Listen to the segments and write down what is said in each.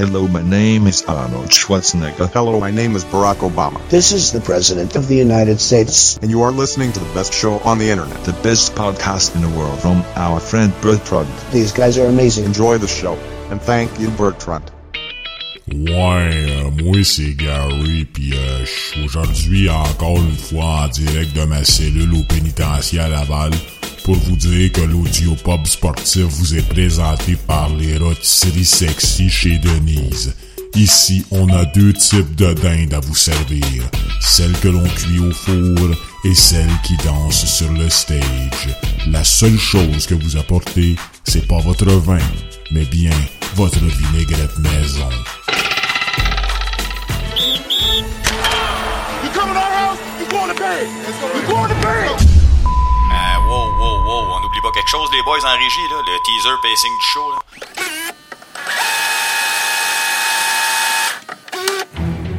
Hello, my name is Arnold Schwarzenegger. Hello, my name is Barack Obama. This is the President of the United States. And you are listening to the best show on the internet. The best podcast in the world from our friend Bertrand. These guys are amazing. Enjoy the show. And thank you, Bertrand. Ouais, euh, moi c'est Gary, puis euh, aujourd'hui encore une fois en direct de ma cellule au pénitencier à Laval pour vous dire que l'audio pub sportif vous est présenté par les rôtisseries sexy chez Denise. Ici, on a deux types de dindes à vous servir. Celle que l'on cuit au four et celle qui danse sur le stage. La seule chose que vous apportez, c'est pas votre vin, mais bien votre vinaigrette maison. Coming? Quelque chose, les boys en régie, là, le teaser pacing du show.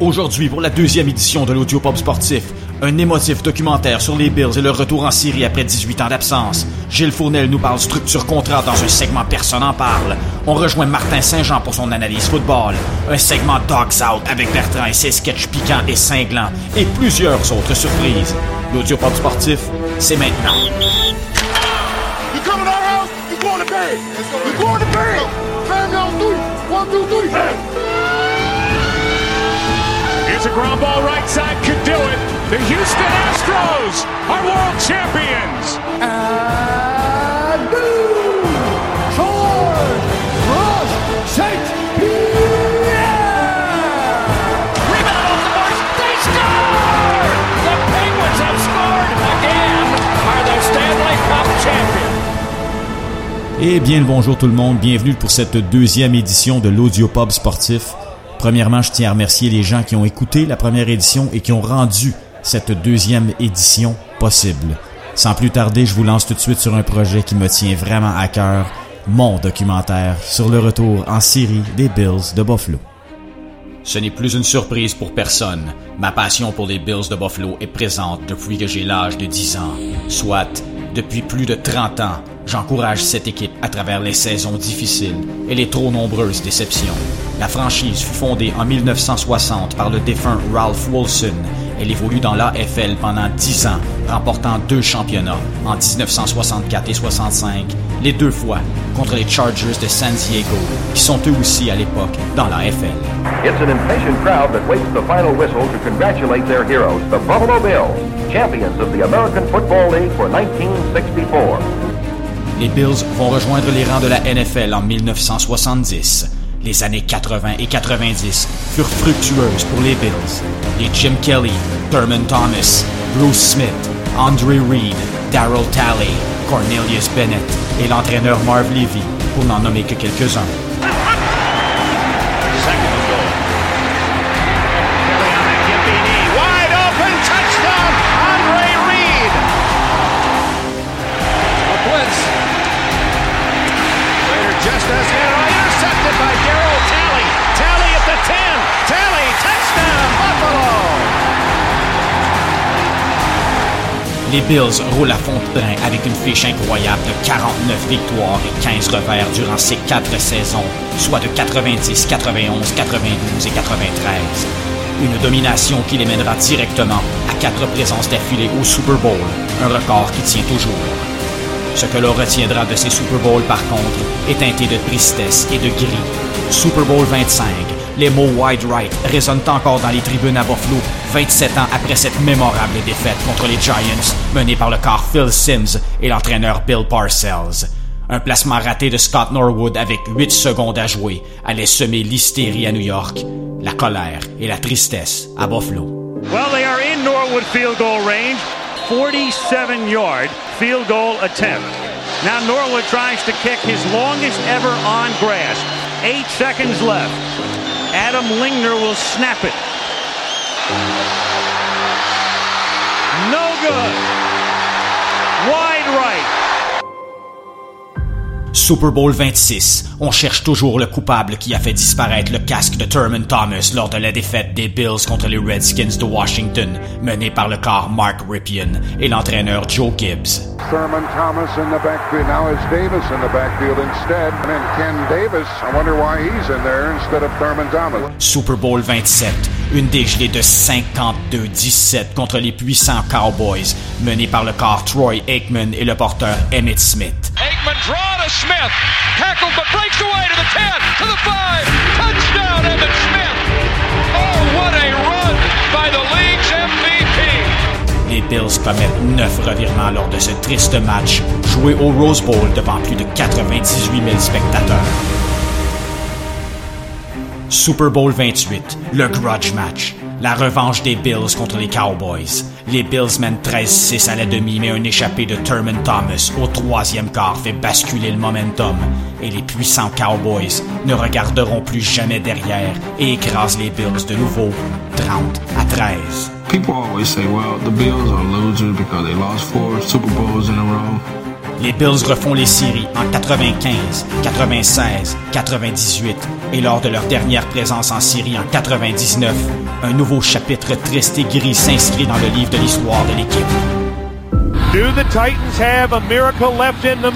Aujourd'hui, pour la deuxième édition de l'Audio Pop Sportif, un émotif documentaire sur les Bills et leur retour en Syrie après 18 ans d'absence. Gilles Fournel nous parle structure contrat dans un segment Personne en parle. On rejoint Martin Saint-Jean pour son analyse football. Un segment Dogs Out avec Bertrand et ses sketchs piquants et cinglants. Et plusieurs autres surprises. L'Audio Pop Sportif, c'est maintenant. You going to bed? Family on three. One, two, three. Here's a ground ball right side, could do it. The Houston Astros are world champions. And! George Rush St. Et bien le bonjour tout le monde, bienvenue pour cette deuxième édition de l'Audio Pub Sportif. Premièrement, je tiens à remercier les gens qui ont écouté la première édition et qui ont rendu cette deuxième édition possible. Sans plus tarder, je vous lance tout de suite sur un projet qui me tient vraiment à cœur, mon documentaire sur le retour en Syrie des Bills de Buffalo. Ce n'est plus une surprise pour personne. Ma passion pour les Bills de Buffalo est présente depuis que j'ai l'âge de 10 ans. Soit, depuis plus de 30 ans, j'encourage cette équipe à travers les saisons difficiles et les trop nombreuses déceptions. La franchise fut fondée en 1960 par le défunt Ralph Wilson. Elle évolue dans l'AFL pendant 10 ans, remportant deux championnats en 1964 et 65, les deux fois contre les Chargers de San Diego, qui sont eux aussi à l'époque dans l'AFL. It's an impatient crowd that waits the final whistle to congratulate their heroes, the Buffalo Bills, champions of the American Football League for 1964. Les Bills vont rejoindre les rangs de la NFL en 1970. Les années 80 et 90 furent fructueuses pour les Bills. Les Jim Kelly, Thurman Thomas, Bruce Smith, Andre Reed, Darrell Talley, Cornelius Bennett et l'entraîneur Marv Levy, pour n'en nommer que quelques-uns. Les Bills roulent à fond de train avec une fiche incroyable de 49 victoires et 15 revers durant ces quatre saisons, soit de 90, 91, 92 et 93. Une domination qui les mènera directement à quatre présences d'affilée au Super Bowl, un record qui tient toujours. Ce que l'on retiendra de ces Super Bowls, par contre, est teinté de tristesse et de gris. Super Bowl 25, les mots wide right résonnent encore dans les tribunes à Buffalo 27 ans après cette mémorable défaite contre les Giants menée par le corps Phil Sims et l'entraîneur Bill Parcells. Un placement raté de Scott Norwood avec 8 secondes à jouer allait semer l'hystérie à New York, la colère et la tristesse à Buffalo. Well, they are in Norwood field goal range. 47 yard field goal attempt. Now Norwood tries to kick his longest ever on grass. Eight seconds left. Adam Lingner will snap it. No good. Wide right. Super Bowl 26. On cherche toujours le coupable qui a fait disparaître le casque de Thurman Thomas lors de la défaite des Bills contre les Redskins de Washington, mené par le corps Mark Ripien et l'entraîneur Joe Gibbs. Thurman Thomas in the backfield. Now it's Davis in the backfield instead. And Ken Davis, I wonder why he's in there instead of Thurman Thomas. Super Bowl 27. Une dégelée de 52-17 contre les puissants Cowboys, menés par le corps Troy Aikman et le porteur Emmett Smith. Aikman draw to Smith. Tackled but breaks away to the 10, to the 5. Touchdown, Emmett Smith. Oh, what a run by the league's MVP. Les Bills commettent neuf revirements lors de ce triste match, joué au Rose Bowl devant plus de 98 000 spectateurs. Super Bowl 28, le grudge match. La revanche des Bills contre les Cowboys. Les Bills mènent 13-6 à la demi, mais un échappé de Thurman Thomas au troisième quart fait basculer le momentum. Et les puissants Cowboys ne regarderont plus jamais derrière et écrasent les Bills de nouveau 30 à 13. People always say, well, the Bills are losers because they lost four Super Bowls in a row. Les Bills refont les séries en 95, 96, 98 et lors de leur dernière présence en série en 99, un nouveau chapitre triste et gris s'inscrit dans le livre de l'histoire de l'équipe. Do the Titans have a miracle left in them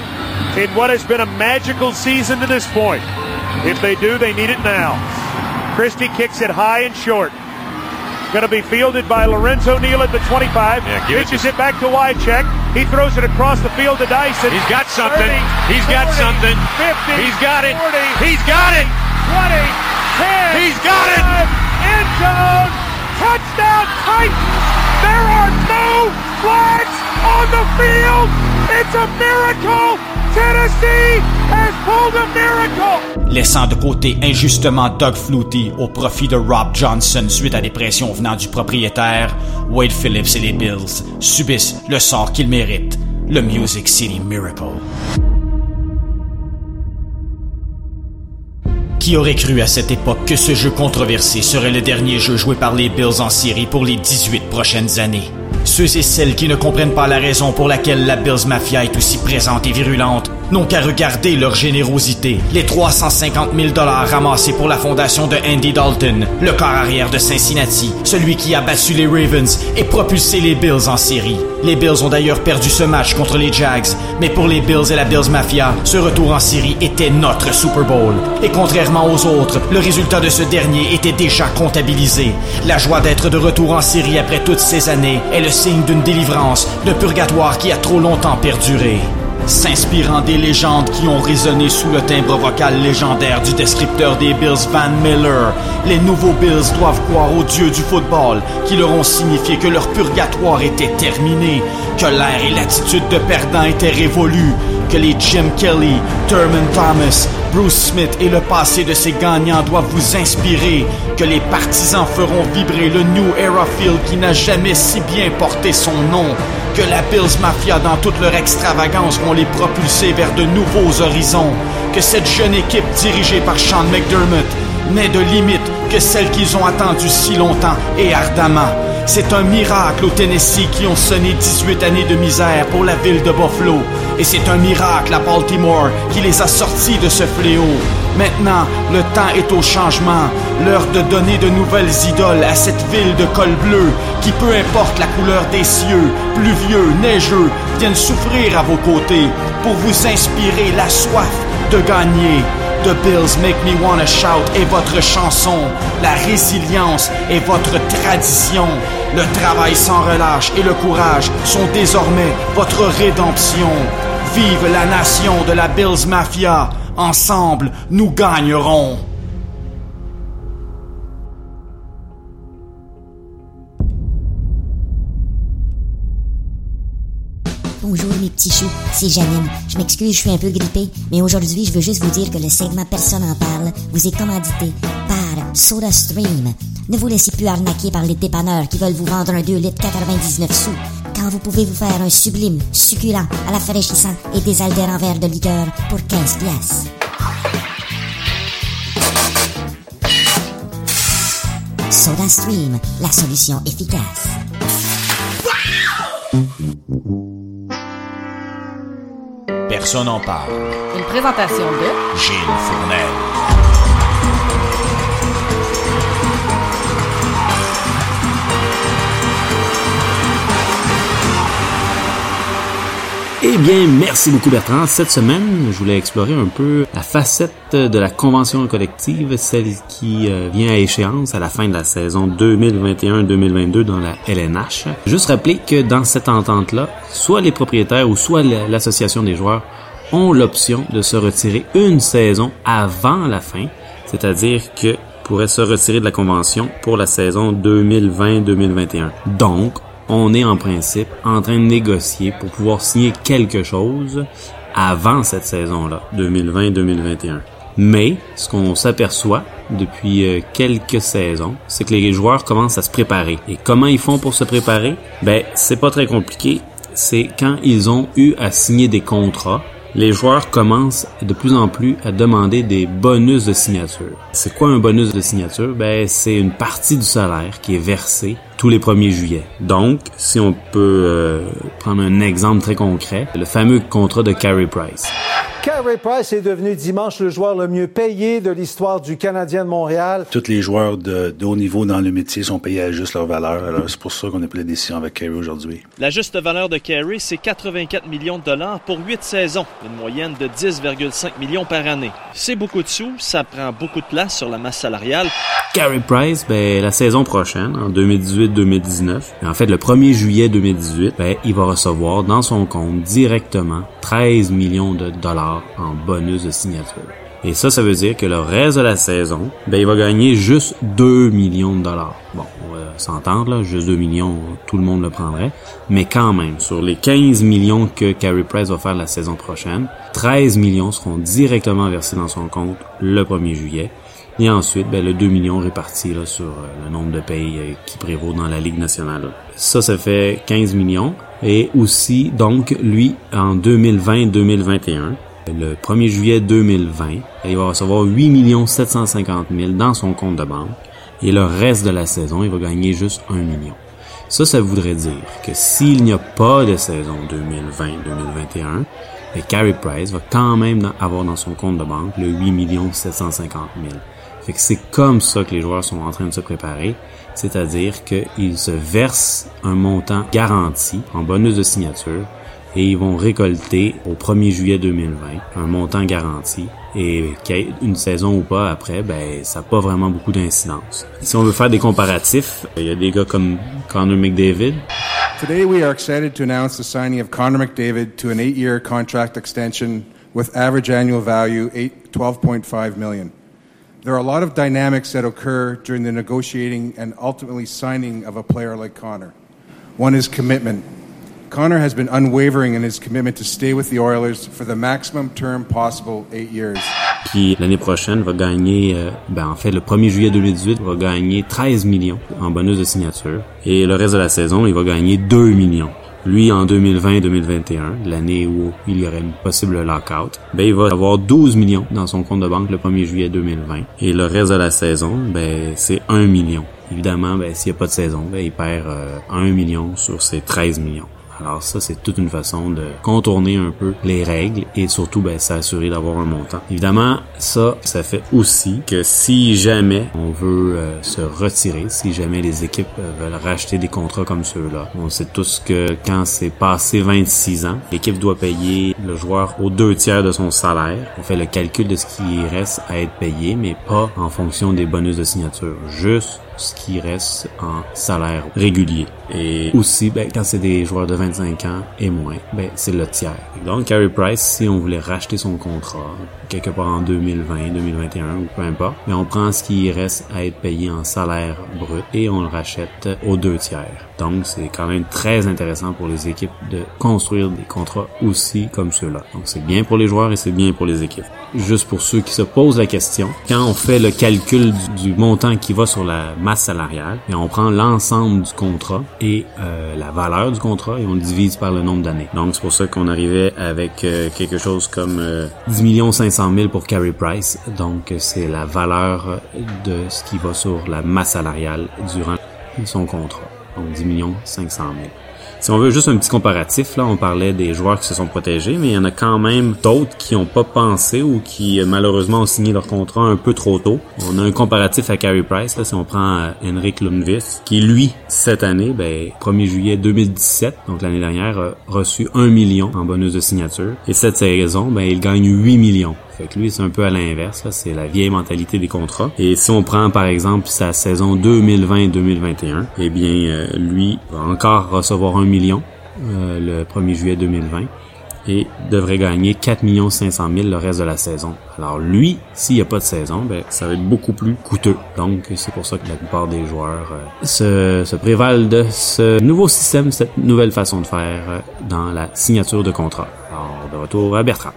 in what has been a magical season to this point? If they do, they need it now. Christie kicks it high and short. Going to be fielded by Lorenzo Neal at the 25. Yeah, it Pitches it, back to Wycheck. He throws it across the field to Dyson. He's got something. 30, He's got something. 50. He's got it. 40, He's got it. 20, 10. He's got it. End zone. Touchdown Titans. There are no flags on the field. It's a miracle. Tennessee laissant de côté injustement Doug Flutie au profit de Rob Johnson suite à des pressions venant du propriétaire, Wade Phillips et les Bills subissent le sort qu'ils méritent, le Music City Miracle. Qui aurait cru à cette époque que ce jeu controversé serait le dernier jeu joué par les Bills en série pour les 18 prochaines années? Ceux et celles qui ne comprennent pas la raison pour laquelle la Bills Mafia est aussi présente et virulente n'ont qu'à regarder leur générosité. Les 350 000 dollars ramassés pour la fondation de Andy Dalton, le corps arrière de Cincinnati, celui qui a battu les Ravens et propulsé les Bills en série. Les Bills ont d'ailleurs perdu ce match contre les Jags, mais pour les Bills et la Bills Mafia, ce retour en série était notre Super Bowl. Et contrairement aux autres, le résultat de ce dernier était déjà comptabilisé. La joie d'être de retour en série après toutes ces années est le signe d'une délivrance, d'un purgatoire qui a trop longtemps perduré. S'inspirant des légendes qui ont résonné sous le timbre vocal légendaire du descripteur des Bills Van Miller, les nouveaux Bills doivent croire aux dieux du football qui leur ont signifié que leur purgatoire était terminé, que l'air et l'attitude de perdant étaient révolus, que les Jim Kelly, Thurman Thomas, Bruce Smith et le passé de ces gagnants doivent vous inspirer, que les partisans feront vibrer le New Era Field qui n'a jamais si bien porté son nom, que la Bills Mafia dans toute leur extravagance vont les propulser vers de nouveaux horizons, que cette jeune équipe dirigée par Sean McDermott n'est de limite que celle qu'ils ont attendue si longtemps et ardemment. C'est un miracle au Tennessee qui ont sonné 18 années de misère pour la ville de Buffalo. Et c'est un miracle à Baltimore qui les a sortis de ce fléau. Maintenant, le temps est au changement. L'heure de donner de nouvelles idoles à cette ville de col bleu qui, peu importe la couleur des cieux, pluvieux, neigeux, viennent souffrir à vos côtés pour vous inspirer la soif de gagner. The Bills Make Me Wanna Shout est votre chanson. La résilience est votre tradition. Le travail sans relâche et le courage sont désormais votre rédemption. Vive la nation de la Bills Mafia. Ensemble, nous gagnerons. Bonjour mes petits choux, c'est Janine. Je m'excuse, je suis un peu grippée, mais aujourd'hui, je veux juste vous dire que le segment Personne en parle vous est commandité par SodaStream. Ne vous laissez plus arnaquer par les dépanneurs qui veulent vous vendre un 2 litres 99 sous, quand vous pouvez vous faire un sublime, succulent, à la fraîchissant et désaltérant verre de liqueur pour 15 pièces. SodaStream, la solution efficace. Personne en parle. Une présentation de Gilles Fournel. Eh bien, merci beaucoup Bertrand. Cette semaine, je voulais explorer un peu la facette de la convention collective, celle qui euh, vient à échéance à la fin de la saison 2021-2022 dans la LNH. Juste rappeler que dans cette entente-là, soit les propriétaires ou soit l'association des joueurs ont l'option de se retirer une saison avant la fin, c'est-à-dire que pourraient se retirer de la convention pour la saison 2020-2021. Donc, on est en principe en train de négocier pour pouvoir signer quelque chose avant cette saison-là, 2020-2021. Mais ce qu'on s'aperçoit depuis euh, quelques saisons, c'est que les joueurs commencent à se préparer. Et comment ils font pour se préparer? Ben, c'est pas très compliqué. C'est quand ils ont eu à signer des contrats les joueurs commencent de plus en plus à demander des bonus de signature. C'est quoi un bonus de signature? Ben, c'est une partie du salaire qui est versée tous les 1er juillet. Donc, si on peut euh, prendre un exemple très concret, le fameux contrat de Carey Price. Price est devenu dimanche le joueur le mieux payé de l'histoire du Canadien de Montréal. Tous les joueurs de, haut niveau dans le métier sont payés à juste leur valeur. Alors c'est pour ça qu'on a pris la décision avec Carey aujourd'hui. La juste valeur de Carey, c'est 84 millions de dollars pour 8 saisons, une moyenne de 10,5 millions par année. C'est beaucoup de sous, ça prend beaucoup de place sur la masse salariale. Carey Price, ben, la saison prochaine, en 2018-2019, en fait le 1er juillet 2018, ben, il va recevoir dans son compte directement 13 millions de dollars en bonus de signature. Et ça, ça veut dire que le reste de la saison, ben, il va gagner juste 2 millions de dollars. Bon, on va s'entendre, là, juste 2 millions, tout le monde le prendrait. Mais quand même, sur les 15 millions que Carey Price va faire la saison prochaine, 13 millions seront directement versés dans son compte le 1er juillet. Et ensuite, ben, le 2 millions répartis là, sur euh, le nombre de pays euh, qui prévaut dans la Ligue nationale. Ça, ça fait 15 millions. Et aussi, donc, lui, en 2020-2021, le 1er juillet 2020, il va recevoir 8 750 000 dans son compte de banque et le reste de la saison, il va gagner juste 1 million. Ça, ça voudrait dire que s'il n'y a pas de saison 2020-2021, le Carey Price va quand même avoir dans son compte de banque le 8 750 000. Fait que c'est comme ça que les joueurs sont en train de se préparer, c'est-à-dire qu'ils se versent un montant garanti en bonus de signature et ils vont récolter au 1er juillet 2020 un montant garanti et qu'il y ait une saison ou pas après, ben ça n'a pas vraiment beaucoup d'incidence. Si on veut faire des comparatifs, il y a des gars comme Connor McDavid. Today we are excited to announce the signing of Connor McDavid to an eight-year contract extension with average annual value 12.5 million. There are a lot of dynamics that occur during the negotiating and ultimately signing of a player like Connor. One is commitment. Connor has been unwavering in his commitment to stay with the Oilers for the maximum term possible, eight years. Qui l'année prochaine va gagner, euh, ben en fait le 1er juillet 2018 va gagner 13 millions en bonus de signature et le reste de la saison il va gagner 2 millions. Lui, en 2020-2021, l'année où il y aurait une possible lockout, ben, il va avoir 12 millions dans son compte de banque le 1er juillet 2020. Et le reste de la saison, ben, c'est 1 million. Évidemment, ben, s'il n'y a pas de saison, ben, il perd euh, 1 million sur ses 13 millions. Alors ça, c'est toute une façon de contourner un peu les règles et surtout ben, s'assurer d'avoir un montant. Évidemment, ça, ça fait aussi que si jamais on veut euh, se retirer, si jamais les équipes euh, veulent racheter des contrats comme ceux-là, on sait tous que quand c'est passé 26 ans, l'équipe doit payer le joueur aux deux tiers de son salaire. On fait le calcul de ce qui reste à être payé, mais pas en fonction des bonus de signature, juste ce qui reste en salaire régulier. Et aussi, ben, quand c'est des joueurs de 25 ans et moins, ben, c'est le tiers. Donc, Carey Price, si on voulait racheter son contrat, quelque part en 2020, 2021 ou peu importe, mais on prend ce qui reste à être payé en salaire brut et on le rachète aux deux tiers. Donc, c'est quand même très intéressant pour les équipes de construire des contrats aussi comme ceux-là. Donc, c'est bien pour les joueurs et c'est bien pour les équipes. Juste pour ceux qui se posent la question, quand on fait le calcul du, montant qui va sur la masse salariale, et on prend l'ensemble du contrat et euh, la valeur du contrat et on le divise par le nombre d'années. Donc, c'est pour ça qu'on arrivait avec euh, quelque chose comme euh, 10 millions 500 000 pour Carey Price. Donc, c'est la valeur de ce qui va sur la masse salariale durant son contrat. Donc, 10 millions 500 000. Si on veut juste un petit comparatif, là, on parlait des joueurs qui se sont protégés, mais il y en a quand même d'autres qui n'ont pas pensé ou qui malheureusement ont signé leur contrat un peu trop tôt. On a un comparatif à Carey Price, là, si on prend euh, Henrik Lundqvist, qui lui, cette année, ben, 1er juillet 2017, donc l'année dernière, a reçu 1 million en bonus de signature. Et cette saison, ben, il gagne 8 millions. Fait que lui, c'est un peu à l'inverse. C'est la vieille mentalité des contrats. Et si on prend, par exemple, sa saison 2020-2021, eh bien, euh, lui va encore recevoir un million euh, le 1er juillet 2020 et devrait gagner 4 500 000 le reste de la saison. Alors lui, s'il n'y a pas de saison, ben, ça va être beaucoup plus coûteux. Donc c'est pour ça que la plupart des joueurs euh, se, prévalent de ce nouveau système, cette nouvelle façon de faire dans la signature de contrat. Alors de retour à Bertrand.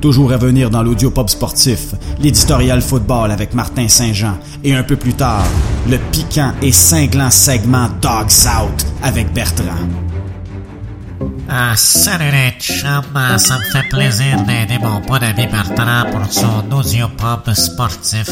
Toujours à venir dans l'audio pop sportif, l'éditorial football avec Martin Saint-Jean et un peu plus tard, le piquant et cinglant segment Dog South avec Bertrand. Ah, salut les chums, ça me fait plaisir d'aider mon bon ami Bertrand pour son audiopop sportif.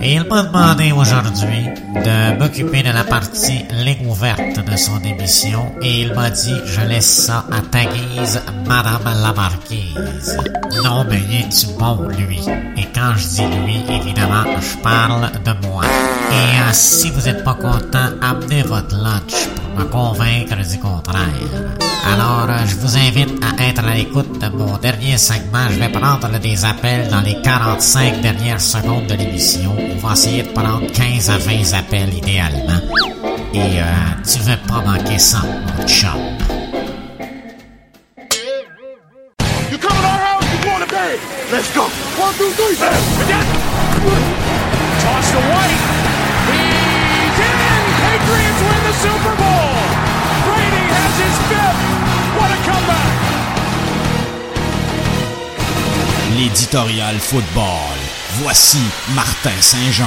Et il m'a demandé aujourd'hui de m'occuper de la partie ligne de son émission et il m'a dit je laisse ça à ta guise, Madame la Marquise. Non mais il est bon lui? Et quand je dis lui, évidemment, je parle de moi. Et euh, si vous êtes pas content, amenez votre lunch pour me convaincre du contraire. Alors, euh, je vous invite à être à l'écoute de mon dernier segment. Je vais prendre des appels dans les 45 dernières secondes de l'émission. On va essayer de prendre 15 à 20 appels idéalement. Et euh, tu veux pas manquer ça, mon chum. L'éditorial football. Voici Martin Saint-Jean.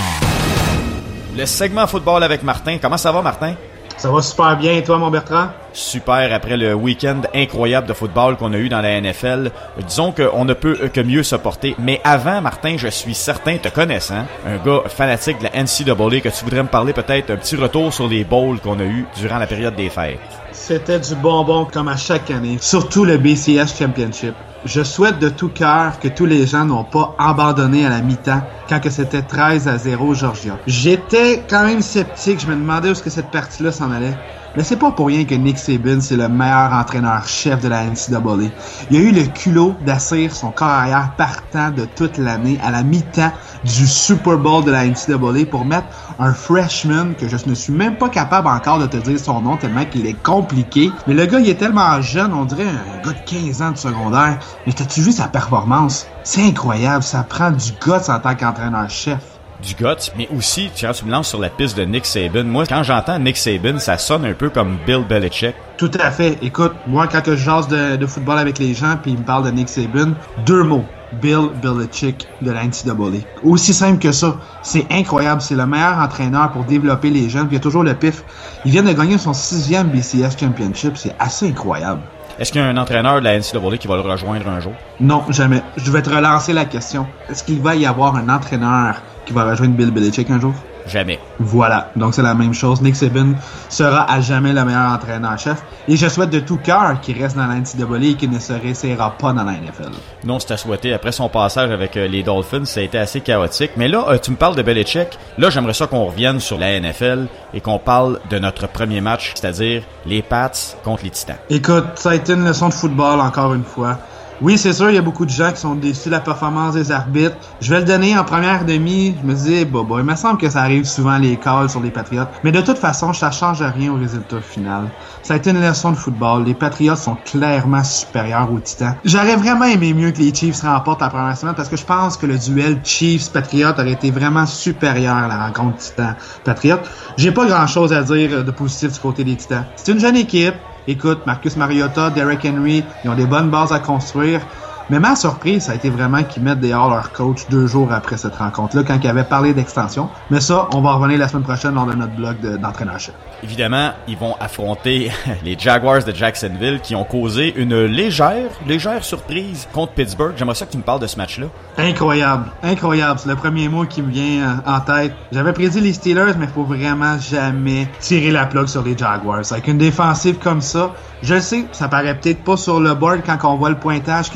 Le segment football avec Martin. Comment ça va, Martin? Ça va super bien, et toi, mon Bertrand? Super, après le week-end incroyable de football qu'on a eu dans la NFL. Disons qu'on ne peut que mieux se porter. Mais avant, Martin, je suis certain, te connaissant, un gars fanatique de la NCAA, que tu voudrais me parler peut-être un petit retour sur les bowls qu'on a eu durant la période des fêtes. C'était du bonbon comme à chaque année, surtout le BCS Championship. Je souhaite de tout cœur que tous les gens n'ont pas abandonné à la mi-temps quand que c'était 13 à 0 Georgia. J'étais quand même sceptique, je me demandais où est-ce que cette partie-là s'en allait. Mais c'est pas pour rien que Nick Saban, c'est le meilleur entraîneur-chef de la NCAA. Il a eu le culot d'assurer son carrière partant de toute l'année à la mi-temps du Super Bowl de la NCAA pour mettre un freshman que je ne suis même pas capable encore de te dire son nom tellement qu'il est compliqué. Mais le gars, il est tellement jeune, on dirait un gars de 15 ans de secondaire. Mais t'as-tu vu sa performance? C'est incroyable, ça prend du guts en tant qu'entraîneur-chef du guts, mais aussi, quand tu me lances sur la piste de Nick Saban, moi, quand j'entends Nick Saban, ça sonne un peu comme Bill Belichick. Tout à fait. Écoute, moi, quand je jase de, football avec les gens, puis ils me parlent de Nick Saban, deux mots. Bill Belichick de la NCAA. Aussi simple que ça. C'est incroyable. C'est le meilleur entraîneur pour développer les jeunes. Il y a toujours le pif. Il vient de gagner son sixième BCS Championship. C'est assez incroyable. Est-ce qu'il y a un entraîneur de la NCAA qui va le rejoindre un jour? Non, jamais. Je vais te relancer la question. Est-ce qu'il va y avoir un entraîneur qui va rejoindre Bill Belichick un jour? Jamais. Voilà. Donc c'est la même chose. Nick Saban sera à jamais le meilleur entraîneur-chef. Et je souhaite de tout cœur qu'il reste dans la NCAA et qu'il ne se réessayera pas dans la NFL. Non, c'est à souhaiter. Après son passage avec euh, les Dolphins, ça a été assez chaotique. Mais là, euh, tu me parles de Belichick. Là, j'aimerais ça qu'on revienne sur la NFL et qu'on parle de notre premier match, c'est-à-dire les Pats contre les Titans. Écoute, ça a été une leçon de football encore une fois. Oui, c'est sûr, il y a beaucoup de gens qui sont déçus de la performance des arbitres. Je vais le donner en première demi. Je me dis, bah, bah, il me semble que ça arrive souvent les calls sur les Patriots. Mais de toute façon, ça change rien au résultat final. Ça a été une leçon de football. Les Patriots sont clairement supérieurs aux Titans. J'aurais vraiment aimé mieux que les Chiefs remportent la première semaine parce que je pense que le duel Chiefs-Patriots aurait été vraiment supérieur à la rencontre Titans-Patriots. J'ai pas grand chose à dire de positif du côté des Titans. C'est une jeune équipe. Écoute, Marcus Mariota, Derek Henry, ils ont des bonnes bases à construire. Mais ma surprise, ça a été vraiment qu'ils mettent dehors leur coach deux jours après cette rencontre-là, quand ils avaient parlé d'extension. Mais ça, on va revenir la semaine prochaine lors de notre blog d'entraîneurship. Évidemment, ils vont affronter les Jaguars de Jacksonville qui ont causé une légère, légère surprise contre Pittsburgh. J'aimerais ça que tu me parles de ce match-là. Incroyable, incroyable. C'est le premier mot qui me vient euh, en tête. J'avais prédit les Steelers, mais il faut vraiment jamais tirer la plug sur les Jaguars. Avec une défensive comme ça, je sais, ça paraît peut-être pas sur le board quand on voit le pointage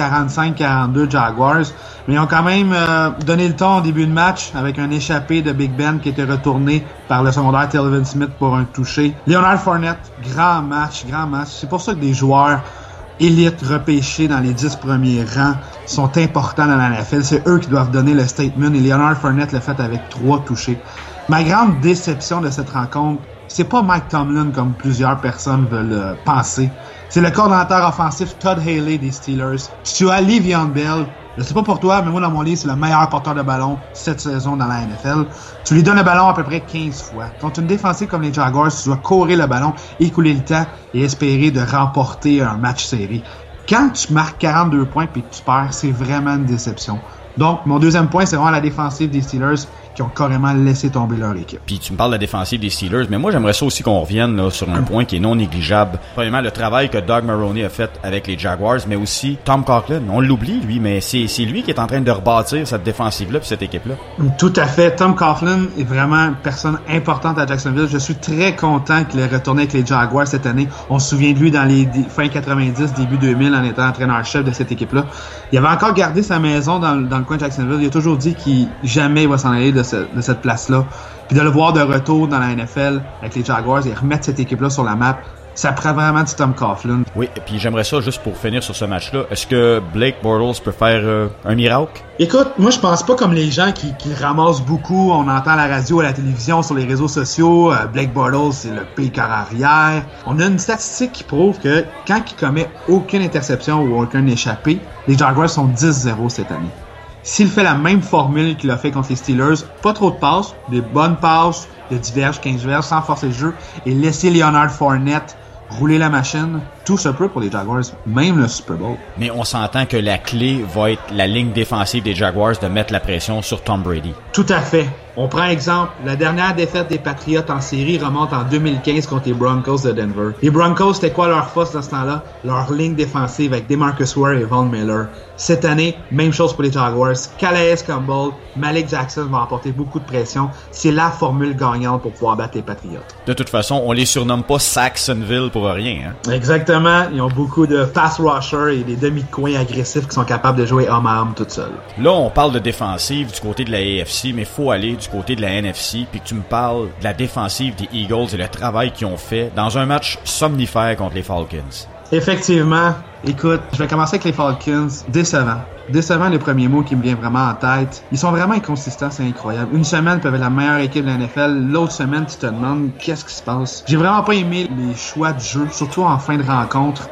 45-42 Jaguars, mais ils ont quand même euh, donné le temps au début de match avec un échappé de Big Ben qui était retourné par le secondaire Telvin Smith pour un toucher. Leonard Fournette, grand match, grand match. C'est pour ça que des joueurs élites repêchés dans les 10 premiers rangs sont importants dans la NFL. C'est eux qui doivent donner le statement et Leonard Fournette l'a fait avec trois touchés. Ma grande déception de cette rencontre, c'est pas Mike Tomlin comme plusieurs personnes veulent euh, penser. C'est le coordinateur offensif Todd Haley des Steelers. Tu as Livion Bell. Je sais pas pour toi, mais moi dans mon livre, c'est le meilleur porteur de ballon cette saison dans la NFL. Tu lui donnes le ballon à peu près 15 fois. Contre une défensive comme les Jaguars, tu dois courir le ballon, écouler le temps et espérer de remporter un match série. Quand tu marques 42 points puis tu perds, c'est vraiment une déception. Donc, mon deuxième point, c'est vraiment la défensive des Steelers qui ont carrément laissé tomber leur équipe. Puis tu me parles de la défensive des Steelers, mais moi j'aimerais ça aussi qu'on revienne là, sur un point qui est non négligeable. Premièrement, le travail que Doug Maroney a fait avec les Jaguars, mais aussi Tom Coughlin. On l'oublie, lui, mais c'est lui qui est en train de rebâtir cette défensive-là puis cette équipe-là. Tout à fait. Tom Coughlin est vraiment une personne importante à Jacksonville. Je suis très content qu'il ait retourné avec les Jaguars cette année. On se souvient de lui dans les fin 90, début 2000 en étant entraîneur-chef de cette équipe-là. Il avait encore gardé sa maison dans, dans le coin de Jacksonville. Il a toujours dit qu'il jamais il va s'en aller de, ce, de cette place-là. Puis de le voir de retour dans la NFL avec les Jaguars et remettre cette équipe-là sur la map, ça prend vraiment du Tom Coughlin. Oui, et puis j'aimerais ça juste pour finir sur ce match-là. Est-ce que Blake Bortles peut faire euh, un miracle? Écoute, moi je pense pas comme les gens qui, qui ramassent beaucoup. On entend à la radio, à la télévision, sur les réseaux sociaux. Euh, Blake Bortles, c'est le pire arrière. On a une statistique qui prouve que quand il commet aucune interception ou aucun échappé, les Jaguars sont 10-0 cette année. S'il fait la même formule qu'il a fait contre les Steelers, pas trop de passes, des bonnes passes, de diverges, 15 verges, sans forcer le jeu, et laisser Leonard Fournette rouler la machine, tout se peut pour les Jaguars, même le Super Bowl. Mais on s'entend que la clé va être la ligne défensive des Jaguars de mettre la pression sur Tom Brady. Tout à fait. On prend exemple, la dernière défaite des Patriots en série remonte en 2015 contre les Broncos de Denver. Les Broncos, c'était quoi leur force dans ce temps-là? Leur ligne défensive avec DeMarcus Ware et Von Miller. Cette année, même chose pour les Jaguars. Calais Campbell, Malik Jackson vont apporter beaucoup de pression. C'est la formule gagnante pour pouvoir battre les Patriots. De toute façon, on les surnomme pas Saxonville pour rien. Hein? Exactement. Ils ont beaucoup de pass rushers et des demi-coins agressifs qui sont capables de jouer homme à homme tout seul. Là, on parle de défensive du côté de la AFC, mais faut aller du côté de la NFC, puis que tu me parles de la défensive des Eagles et le travail qu'ils ont fait dans un match somnifère contre les Falcons. Effectivement. Écoute, je vais commencer avec les Falcons. Décevant. Décevant les premiers mots qui me viennent vraiment en tête. Ils sont vraiment inconsistants, c'est incroyable. Une semaine, ils peuvent être la meilleure équipe de la NFL. L'autre semaine, tu te demandes qu'est-ce qui se passe? J'ai vraiment pas aimé les choix de jeu, surtout en fin de rencontre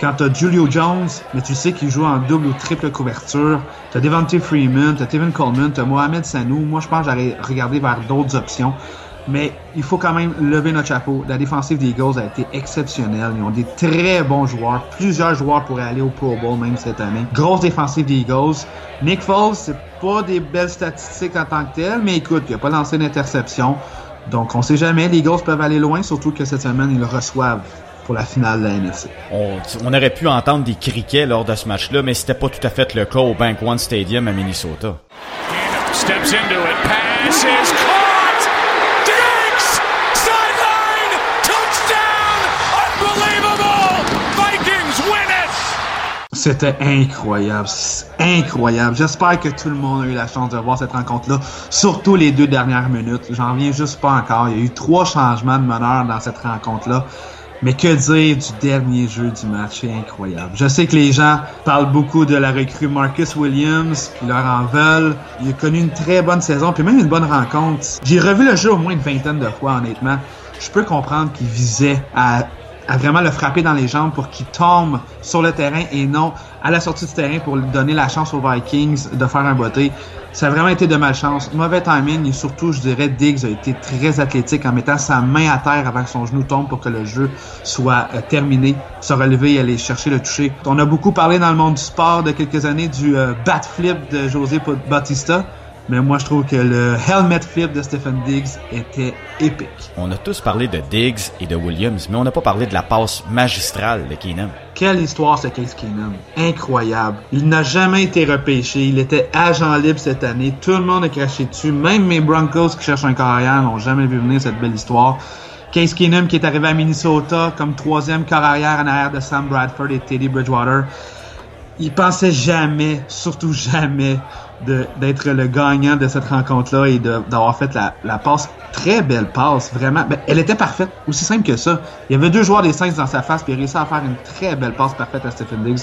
quand t'as Julio Jones, mais tu sais qu'il joue en double ou triple couverture, t'as Devontae Freeman, t'as Tevin Coleman, t'as Mohamed Sanou, moi je pense que j'aurais regardé vers d'autres options. Mais il faut quand même lever notre chapeau. La défensive des Eagles a été exceptionnelle. Ils ont des très bons joueurs. Plusieurs joueurs pourraient aller au Pro Bowl même cette année. Grosse défensive des Eagles. Nick Foles, c'est pas des belles statistiques en tant que tel, mais écoute, il a pas lancé d'interception. Donc on sait jamais, les Eagles peuvent aller loin, surtout que cette semaine, ils le reçoivent pour la finale de la NFC. On, on, aurait pu entendre des criquets lors de ce match-là, mais c'était pas tout à fait le cas au Bank One Stadium à Minnesota. Steps into it, pass is caught! Diggs! Sideline! Touchdown! Unbelievable! Vikings win it! C'était incroyable, incroyable. J'espère que tout le monde a eu la chance de voir cette rencontre-là, surtout les deux dernières minutes. J'en viens juste pas encore. Il y a eu trois changements de meneur dans cette rencontre-là. Mais que dire du dernier jeu du match, c'est incroyable. Je sais que les gens parlent beaucoup de la recrue Marcus Williams, qui leur en veulent. Il a connu une très bonne saison, puis même une bonne rencontre. J'ai revu le jeu au moins une vingtaine de fois, honnêtement. Je peux comprendre qu'il visait à à vraiment le frapper dans les jambes pour qu'il tombe sur le terrain et non à la sortie du terrain pour donner la chance aux Vikings de faire un botté. Ça a vraiment été de malchance. Mauvais timing et surtout, je dirais, Diggs a été très athlétique en mettant sa main à terre avant que son genou tombe pour que le jeu soit euh, terminé, se relever et aller chercher le toucher. On a beaucoup parlé dans le monde du sport de quelques années du euh, bat flip de José Bautista. Mais moi, je trouve que le helmet flip de Stephen Diggs était épique. On a tous parlé de Diggs et de Williams, mais on n'a pas parlé de la passe magistrale de Keenum. Quelle histoire ce Case Keenum. Incroyable. Il n'a jamais été repêché. Il était agent libre cette année. Tout le monde a craché dessus. Même mes Broncos qui cherchent un carrière n'ont jamais vu venir cette belle histoire. Case Keenum qui est arrivé à Minnesota comme troisième carrière en arrière de Sam Bradford et Teddy Bridgewater. Il pensait jamais, surtout jamais, d'être le gagnant de cette rencontre-là et d'avoir fait la, passe, très belle passe, vraiment. Ben, elle était parfaite, aussi simple que ça. Il y avait deux joueurs des Saints dans sa face, puis il a réussi à faire une très belle passe parfaite à Stephen Diggs.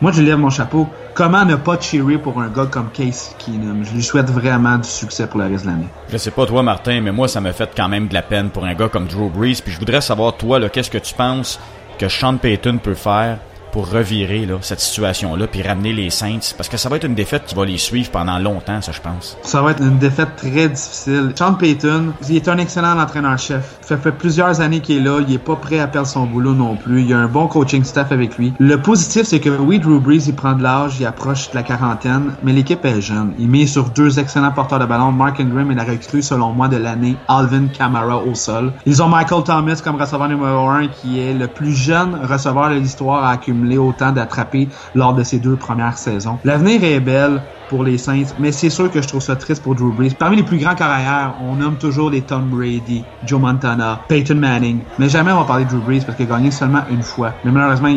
Moi, je lève mon chapeau. Comment ne pas cheerer pour un gars comme Case Keenum? Je lui souhaite vraiment du succès pour le reste de l'année. Je sais pas toi, Martin, mais moi, ça me fait quand même de la peine pour un gars comme Drew Brees, puis je voudrais savoir, toi, qu'est-ce que tu penses que Sean Payton peut faire pour revirer cette situation-là puis ramener les Saints parce que ça va être une défaite qui va les suivre pendant longtemps, ça je pense. Ça va être une défaite très difficile. Sean Payton, il est un excellent entraîneur-chef. Ça fait plusieurs années qu'il est là, il est pas prêt à perdre son boulot non plus. Il a un bon coaching staff avec lui. Le positif, c'est que oui, Drew Brees, il prend de l'âge, il approche de la quarantaine, mais l'équipe est jeune. Il met sur deux excellents porteurs de ballon, Mark Ingram et la recrue selon moi de l'année, Alvin Kamara au sol. Ils ont Michael Thomas comme receveur numéro un qui est le plus jeune receveur de l'histoire à accumuler autant d'attraper lors de ces deux premières saisons. L'avenir est belle pour les Saints, mais c'est sûr que je trouve ça triste pour Drew Brees. Parmi les plus grands carrières, on nomme toujours les Tom Brady, Joe Montana, Peyton Manning, mais jamais on va parler de Drew Brees parce qu'il a gagné seulement une fois. Mais malheureusement,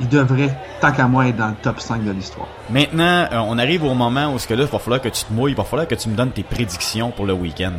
il, devrait, tant qu'à moi, être dans le top 5 de l'histoire. Maintenant, euh, on arrive au moment où ce que là, il va falloir que tu te mouilles, il va falloir que tu me donnes tes prédictions pour le week-end.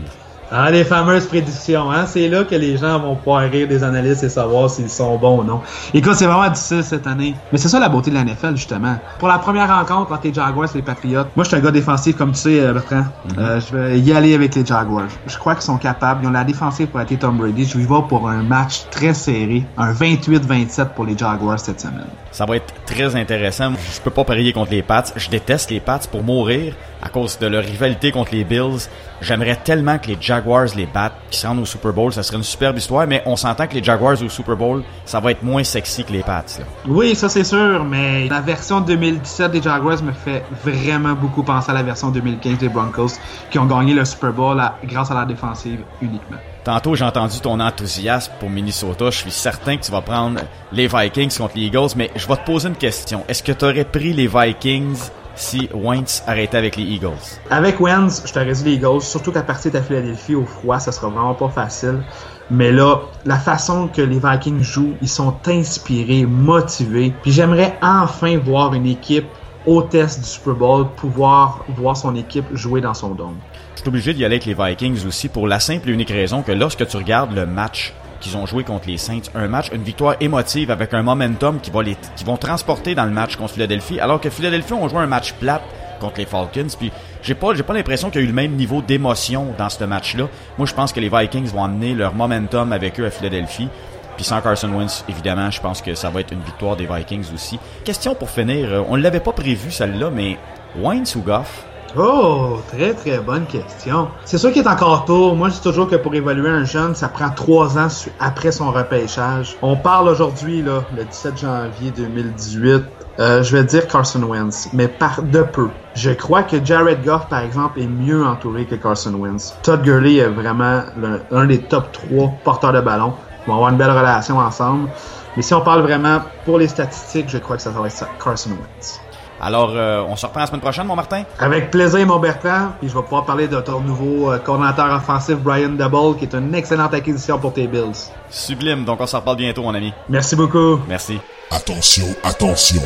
Ah, les fameuses prédictions, hein? C'est là que les gens vont pouvoir rire des analystes et savoir s'ils sont bons ou non. Écoute, c'est vraiment difficile cette année. Mais c'est ça la beauté de la NFL, justement. Pour la première rencontre entre les Jaguars et les Patriots, moi, je suis un gars défensif, comme tu sais, euh, Bertrand. Mm-hmm. Euh, je vais y aller avec les Jaguars. Je crois qu'ils sont capables. Ils ont la défensive pour être Tom Brady. Je vais voir pour un match très serré. Un 28-27 pour les Jaguars cette semaine. Ça va être très intéressant. Je peux pas parier contre les Pats. Je déteste les Pats pour mourir à cause de leur rivalité contre les Bills. J'aimerais tellement que les Jaguars les battent, qu'ils se rendent au Super Bowl. Ça serait une superbe histoire, mais on s'entend que les Jaguars au Super Bowl, ça va être moins sexy que les Pats. Oui, ça c'est sûr, mais la version 2017 des Jaguars me fait vraiment beaucoup penser à la version 2015 des Broncos, qui ont gagné le Super Bowl grâce à la défensive uniquement. Tantôt, j'ai entendu ton enthousiasme pour Minnesota. Je suis certain que tu vas prendre les Vikings contre les Eagles, mais je vais te poser une question. Est-ce que tu aurais pris les Vikings si Wentz arrêtait avec les Eagles? Avec Wentz, je t'aurais dit les Eagles, surtout qu'à partir de Philadelphie au froid, ça sera vraiment pas facile. Mais là, la façon que les Vikings jouent, ils sont inspirés, motivés. Puis j'aimerais enfin voir une équipe hôtesse du Super Bowl pouvoir voir son équipe jouer dans son dôme. Je suis obligé d'y aller avec les Vikings aussi pour la simple et unique raison que lorsque tu regardes le match qu'ils ont joué contre les Saints. Un match, une victoire émotive avec un momentum qui, va les, qui vont transporter dans le match contre Philadelphie, alors que Philadelphie ont joué un match plat contre les Falcons. Puis j'ai pas, j'ai pas l'impression qu'il y a eu le même niveau d'émotion dans ce match-là. Moi, je pense que les Vikings vont amener leur momentum avec eux à Philadelphie. Puis sans Carson Wentz, évidemment, je pense que ça va être une victoire des Vikings aussi. Question pour finir, euh, on ne l'avait pas prévu celle-là, mais Wentz ou Goff Oh, très très bonne question. C'est sûr qu'il est encore tôt. Moi, je dis toujours que pour évaluer un jeune, ça prend trois ans après son repêchage. On parle aujourd'hui, là, le 17 janvier 2018. Euh, je vais dire Carson Wentz, mais par de peu. Je crois que Jared Goff, par exemple, est mieux entouré que Carson Wentz. Todd Gurley est vraiment l'un des top trois porteurs de ballon. Ils vont avoir une belle relation ensemble. Mais si on parle vraiment pour les statistiques, je crois que ça va être Carson Wentz. Alors, euh, on se reprend la semaine prochaine, mon Martin? Avec plaisir, mon Bertrand. Puis je vais pouvoir parler de ton nouveau euh, coordinateur offensif, Brian Double, qui est une excellente acquisition pour tes Bills. Sublime. Donc, on se reparle bientôt, mon ami. Merci beaucoup. Merci. Attention, attention.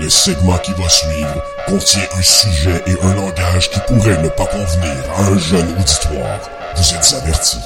Le segment qui va suivre contient un sujet et un langage qui pourrait ne pas convenir à un jeune auditoire. Vous êtes avertis.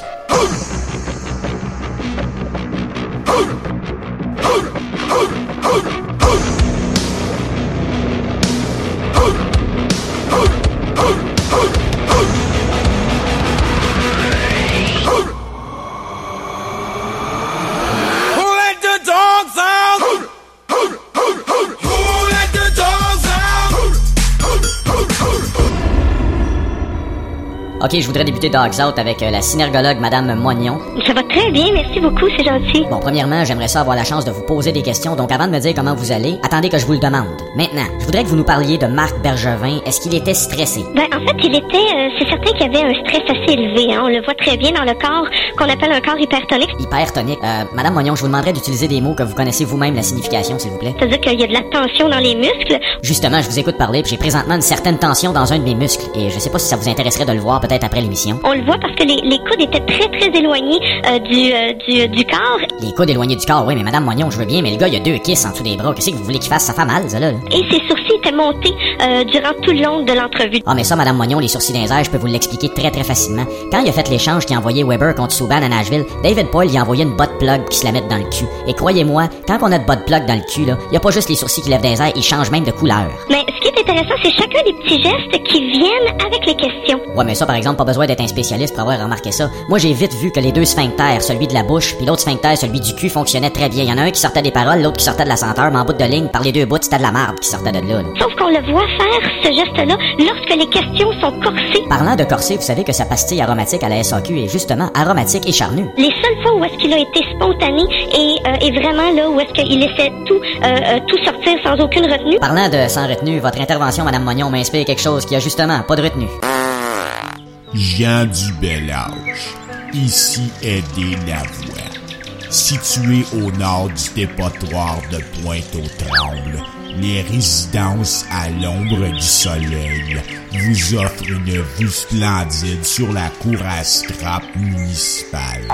OK, je voudrais débuter Dogs Out avec euh, la synergologue Madame Moignon. Ça va très bien, merci beaucoup, c'est gentil. Bon, premièrement, j'aimerais ça avoir la chance de vous poser des questions, donc avant de me dire comment vous allez, attendez que je vous le demande. Maintenant, je voudrais que vous nous parliez de Marc Bergevin. Est-ce qu'il était stressé? Ben, en fait, il était, euh, c'est certain qu'il y avait un stress assez élevé. Hein. On le voit très bien dans le corps qu'on appelle un corps hypertonique. Hypertonique. Euh, Madame Moignon, je vous demanderais d'utiliser des mots que vous connaissez vous-même la signification, s'il vous plaît. C'est-à-dire qu'il y a de la tension dans les muscles. Justement, je vous écoute parler, puis j'ai présentement une certaine tension dans un de mes muscles, et je sais pas si ça vous intéresserait de le voir peut-être après l'émission. On le voit parce que les, les coudes étaient très très éloignés euh, du, euh, du, du corps. Les coudes éloignés du corps, oui, mais Madame Moignon, je veux bien, mais le gars, il y a deux kisses en dessous des bras. Qu'est-ce que vous voulez qu'il fasse? Ça fait mal, ça, là. Et ses sourcils étaient montés euh, durant tout le long de l'entrevue. Ah, mais ça, Madame Moignon, les sourcils d'un je peux vous l'expliquer très très facilement. Quand il a fait l'échange qui a envoyé Weber contre Subban à Nashville, David Paul y a envoyé une botte plug qui se la met dans le cul. Et croyez-moi, quand on a de botte plug dans le cul, là, y a pas juste les sourcils qui lèvent des airs, ils changent même de couleur. Mais ce qui est intéressant, c'est chacun des petits gestes qui viennent avec les questions. Ouais, mais ça, par exemple, pas besoin d'être un spécialiste pour avoir remarqué ça. Moi, j'ai vite vu que les deux sphincters, celui de la bouche, puis l'autre sphincter, celui du cul, fonctionnaient très bien. Il y en a un qui sortait des paroles, l'autre qui sortait de la senteur, mais en bout de ligne, par les deux bouts, c'était de la marde qui sortait de là. là. Sauf qu'on le voit faire ce geste-là lorsque les questions sont corsées. Parlant de corset, vous savez que sa pastille aromatique à la SAQ est justement aromatique et charnue. Les seules fois où est-ce qu'il a été spontané et, euh, et vraiment là où est-ce qu'il laissait tout, euh, euh, tout sortir sans aucune retenue. Parlant de sans retenue, votre intervention, Madame Mognon, m'inspire quelque chose qui a justement pas de retenue. Jean du bel. Ici Aidé Lavoie. Situé au nord du dépotoir de Pointe-aux-Trembles, les résidences à l'ombre du soleil vous offrent une vue splendide sur la cour à scrap municipale.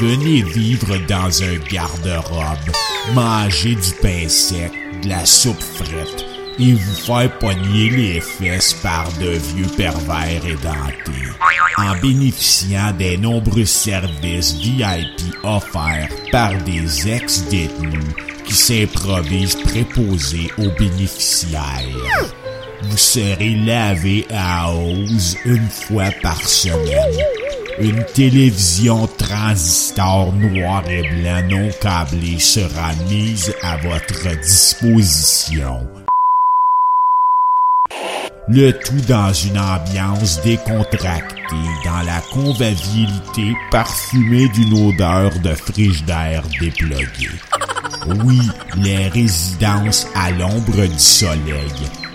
Venez vivre dans un garde-robe, manger du pain sec, de la soupe frette et vous faire pogner les fesses par de vieux pervers édentés. En bénéficiant des nombreux services VIP offerts par des ex-détenus qui s'improvisent préposés aux bénéficiaires. Vous serez lavé à hausse une fois par semaine. Une télévision transistor noir et blanc non câblée sera mise à votre disposition. Le tout dans une ambiance décontractée, dans la convivialité parfumée d'une odeur de frigidaire déplogué. Oui, les résidences à l'ombre du soleil,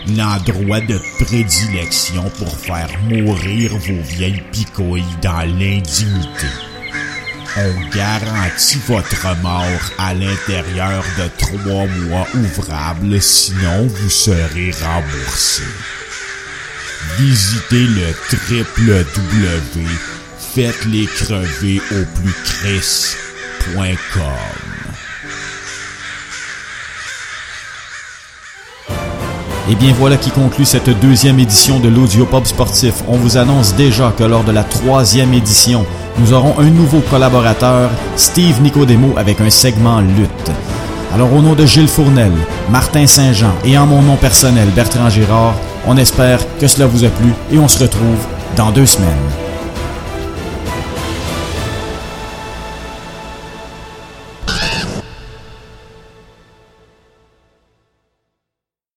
l'endroit de prédilection pour faire mourir vos vieilles picouilles dans l'indignité. On garantit votre mort à l'intérieur de trois mois ouvrables, sinon vous serez remboursé. Visitez le triple W, faites les crever au plus. Et Eh bien voilà qui conclut cette deuxième édition de l'Audiopop sportif. On vous annonce déjà que lors de la troisième édition, nous aurons un nouveau collaborateur, Steve Nicodemo, avec un segment lutte. Alors au nom de Gilles Fournel, Martin Saint-Jean et en mon nom personnel, Bertrand Girard, on espère que cela vous a plu et on se retrouve dans deux semaines.